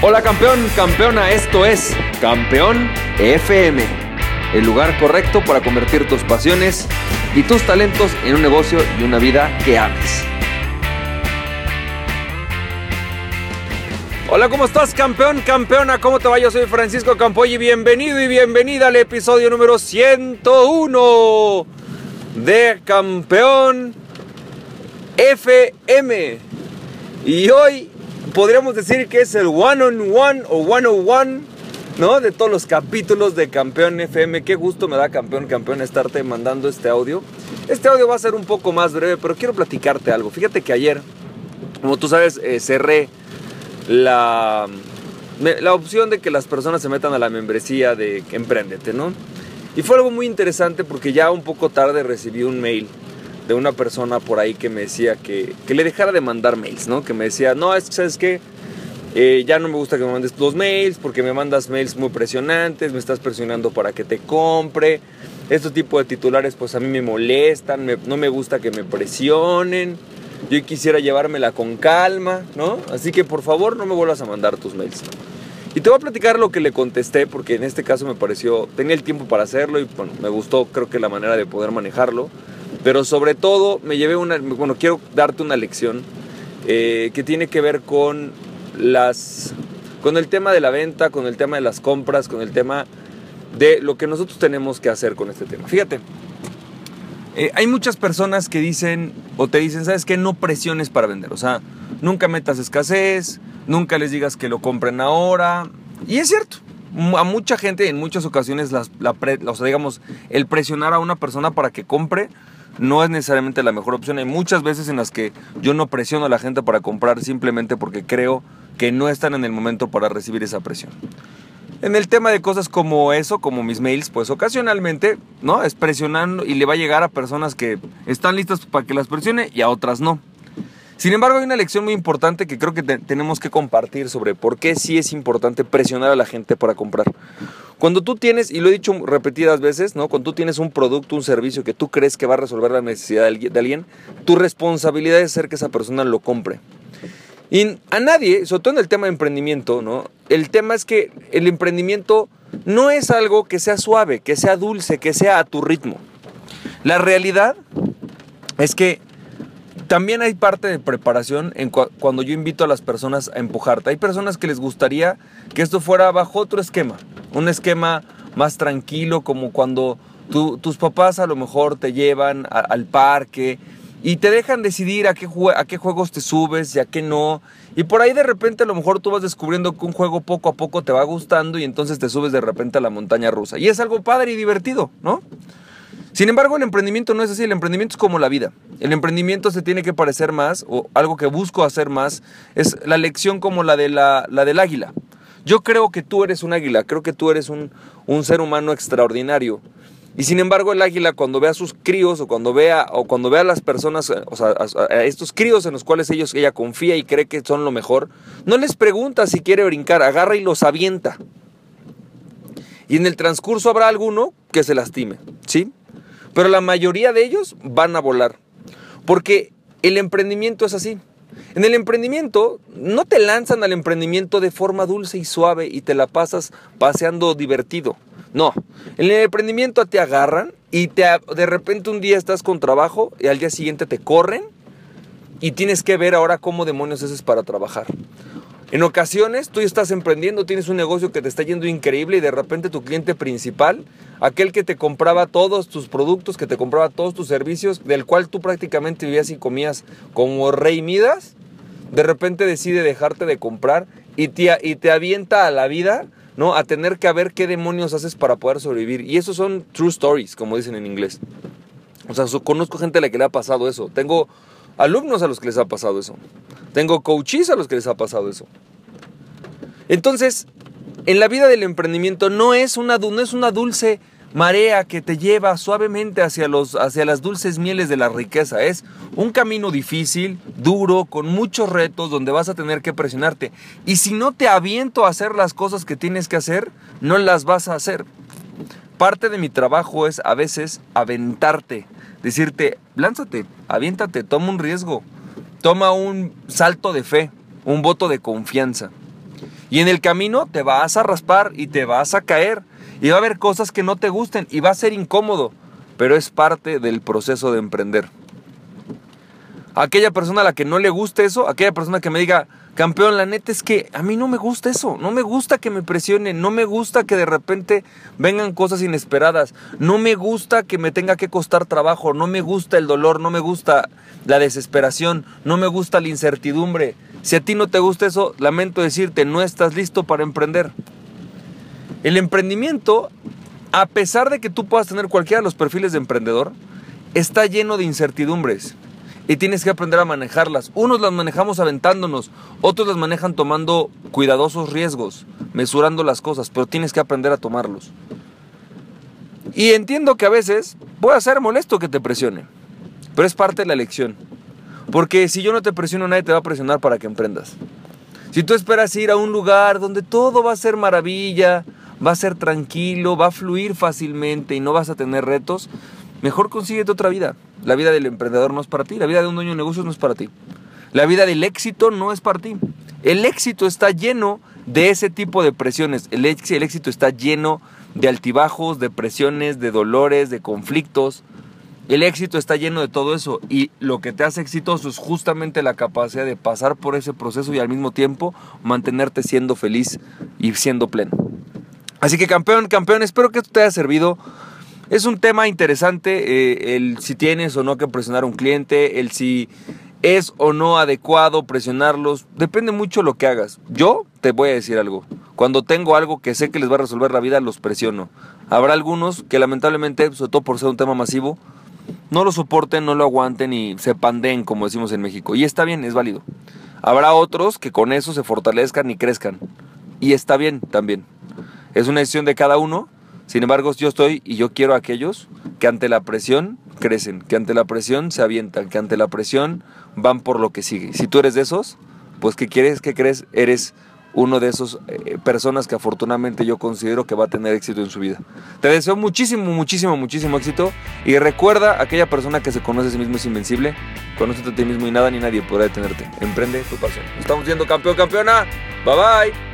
Hola campeón, campeona, esto es Campeón FM, el lugar correcto para convertir tus pasiones y tus talentos en un negocio y una vida que ames. Hola, ¿cómo estás campeón, campeona? ¿Cómo te va? Yo soy Francisco Campoy y bienvenido y bienvenida al episodio número 101 de Campeón FM. Y hoy podríamos decir que es el one on one o one on one, ¿no? De todos los capítulos de Campeón FM. Qué gusto me da, campeón, campeón, estarte mandando este audio. Este audio va a ser un poco más breve, pero quiero platicarte algo. Fíjate que ayer, como tú sabes, eh, cerré la, la opción de que las personas se metan a la membresía de Emprendete, ¿no? Y fue algo muy interesante porque ya un poco tarde recibí un mail de una persona por ahí que me decía que, que le dejara de mandar mails, ¿no? Que me decía, no, es que, ¿sabes qué? Eh, ya no me gusta que me mandes los mails porque me mandas mails muy presionantes, me estás presionando para que te compre. Este tipo de titulares pues a mí me molestan, no me gusta que me presionen. Yo quisiera llevármela con calma, ¿no? Así que por favor no me vuelvas a mandar tus mails. Y te voy a platicar lo que le contesté porque en este caso me pareció, tenía el tiempo para hacerlo y me gustó creo que la manera de poder manejarlo. Pero sobre todo me llevé una, bueno, quiero darte una lección eh, que tiene que ver con las, con el tema de la venta, con el tema de las compras, con el tema de lo que nosotros tenemos que hacer con este tema. Fíjate, eh, hay muchas personas que dicen o te dicen, ¿sabes qué? No presiones para vender. O sea, nunca metas escasez, nunca les digas que lo compren ahora. Y es cierto, a mucha gente en muchas ocasiones la, o sea, digamos, el presionar a una persona para que compre no es necesariamente la mejor opción. Hay muchas veces en las que yo no presiono a la gente para comprar simplemente porque creo que no están en el momento para recibir esa presión. En el tema de cosas como eso, como mis mails, pues ocasionalmente, ¿no? Es presionando y le va a llegar a personas que están listas para que las presione y a otras no. Sin embargo, hay una lección muy importante que creo que tenemos que compartir sobre por qué sí es importante presionar a la gente para comprar. Cuando tú tienes, y lo he dicho repetidas veces, ¿no? Cuando tú tienes un producto, un servicio que tú crees que va a resolver la necesidad de alguien, tu responsabilidad es hacer que esa persona lo compre. Y a nadie, sobre todo en el tema de emprendimiento, ¿no? El tema es que el emprendimiento no es algo que sea suave, que sea dulce, que sea a tu ritmo. La realidad es que también hay parte de preparación en cuando yo invito a las personas a empujarte. Hay personas que les gustaría que esto fuera bajo otro esquema, un esquema más tranquilo, como cuando tus papás a lo mejor te llevan al parque y te dejan decidir a qué, a qué juegos te subes y a qué no. Y por ahí de repente a lo mejor tú vas descubriendo que un juego poco a poco te va gustando y entonces te subes de repente a la montaña rusa. Y es algo padre y divertido, ¿no? Sin embargo, el emprendimiento no es así, el emprendimiento es como la vida. El emprendimiento se tiene que parecer más, o algo que busco hacer más, es la lección como la, de la, la del águila. Yo creo que tú eres un águila, creo que tú eres un, un ser humano extraordinario. Y sin embargo, el águila cuando ve a sus críos o cuando vea o cuando ve a las personas, o sea, a, estos críos en los cuales ellos ella confía y cree que son lo mejor, no les pregunta si quiere brincar, agarra y los avienta. Y en el transcurso habrá alguno que se lastime, ¿sí? Pero la mayoría de ellos van a volar. Porque el emprendimiento es así. En el emprendimiento no te lanzan al emprendimiento de forma dulce y suave y te la pasas paseando divertido. No, en el emprendimiento te agarran y te, de repente un día estás con trabajo y al día siguiente te corren y tienes que ver ahora cómo demonios haces para trabajar. En ocasiones tú estás emprendiendo, tienes un negocio que te está yendo increíble y de repente tu cliente principal, aquel que te compraba todos tus productos, que te compraba todos tus servicios, del cual tú prácticamente vivías y comías como rey Midas, de repente decide dejarte de comprar y te, avienta a la vida, ¿no? A tener que ver qué demonios haces para poder sobrevivir. Y esos son true stories, como dicen en inglés. O sea, conozco gente a la que le ha pasado eso. Tengo alumnos a los que les ha pasado eso. Tengo coaches a los que les ha pasado eso. Entonces, en la vida del emprendimiento no es una, no es una dulce marea que te lleva suavemente hacia, los, hacia las dulces mieles de la riqueza. Es un camino difícil, duro, con muchos retos, donde vas a tener que presionarte. Y si no te aviento a hacer las cosas que tienes que hacer, no las vas a hacer. Parte de mi trabajo es a veces aventarte, decirte, lánzate, aviéntate, toma un riesgo, toma un salto de fe, un voto de confianza. Y en el camino te vas a raspar y te vas a caer. Y va a haber cosas que no te gusten y va a ser incómodo. Pero es parte del proceso de emprender. Aquella persona a la que no le guste eso, aquella persona que me diga, campeón, la neta es que a mí no me gusta eso, no me gusta que me presionen, no me gusta que de repente vengan cosas inesperadas, no me gusta que me tenga que costar trabajo, no me gusta el dolor, no me gusta la desesperación, no me gusta la incertidumbre. Si a ti no te gusta eso, lamento decirte, no estás listo para emprender. El emprendimiento, a pesar de que tú puedas tener cualquiera de los perfiles de emprendedor, está lleno de incertidumbres y tienes que aprender a manejarlas. Unos las manejamos aventándonos, otros las manejan tomando cuidadosos riesgos, mesurando las cosas, pero tienes que aprender a tomarlos. Y entiendo que a veces puede ser molesto que te presione, pero es parte de la lección. Porque si yo no te presiono, nadie te va a presionar para que emprendas. Si tú esperas ir a un lugar donde todo va a ser maravilla, va a ser tranquilo, va a fluir fácilmente y no vas a tener retos, mejor consíguete otra vida. La vida del emprendedor no es para ti, la vida de un dueño de negocios no es para ti. La vida del éxito no es para ti. El éxito está lleno de ese tipo de presiones. El, éxito está lleno de altibajos, de presiones, de dolores, de conflictos. El éxito está lleno de todo eso y lo que te hace exitoso es justamente la capacidad de pasar por ese proceso y al mismo tiempo mantenerte siendo feliz y siendo pleno. Así que campeón, campeón, espero que esto te haya servido es un tema interesante eh, el si tienes o no que presionar a un cliente, el si es o no adecuado presionarlos. Depende mucho lo que hagas. Yo te voy a decir algo. Cuando tengo algo que sé que les va a resolver la vida, los presiono. Habrá algunos que lamentablemente, sobre todo por ser un tema masivo, no lo soporten, no lo aguanten y se pandeen, como decimos en México. Y está bien, es válido. Habrá otros que con eso se fortalezcan y crezcan. Y está bien también. Es una decisión de cada uno sin embargo, yo estoy y yo quiero a aquellos que ante la presión crecen, que ante la presión se avientan, que ante la presión van por lo que sigue. Si tú eres de esos, pues ¿qué quieres? ¿Qué crees? Eres uno de esos eh, personas que afortunadamente yo considero que va a tener éxito en su vida. Te deseo muchísimo, muchísimo, muchísimo éxito y recuerda, aquella persona que se conoce a sí mismo es invencible, conócete a ti mismo y nada ni nadie podrá detenerte. Emprende tu pasión. Estamos viendo campeón, campeona. Bye bye.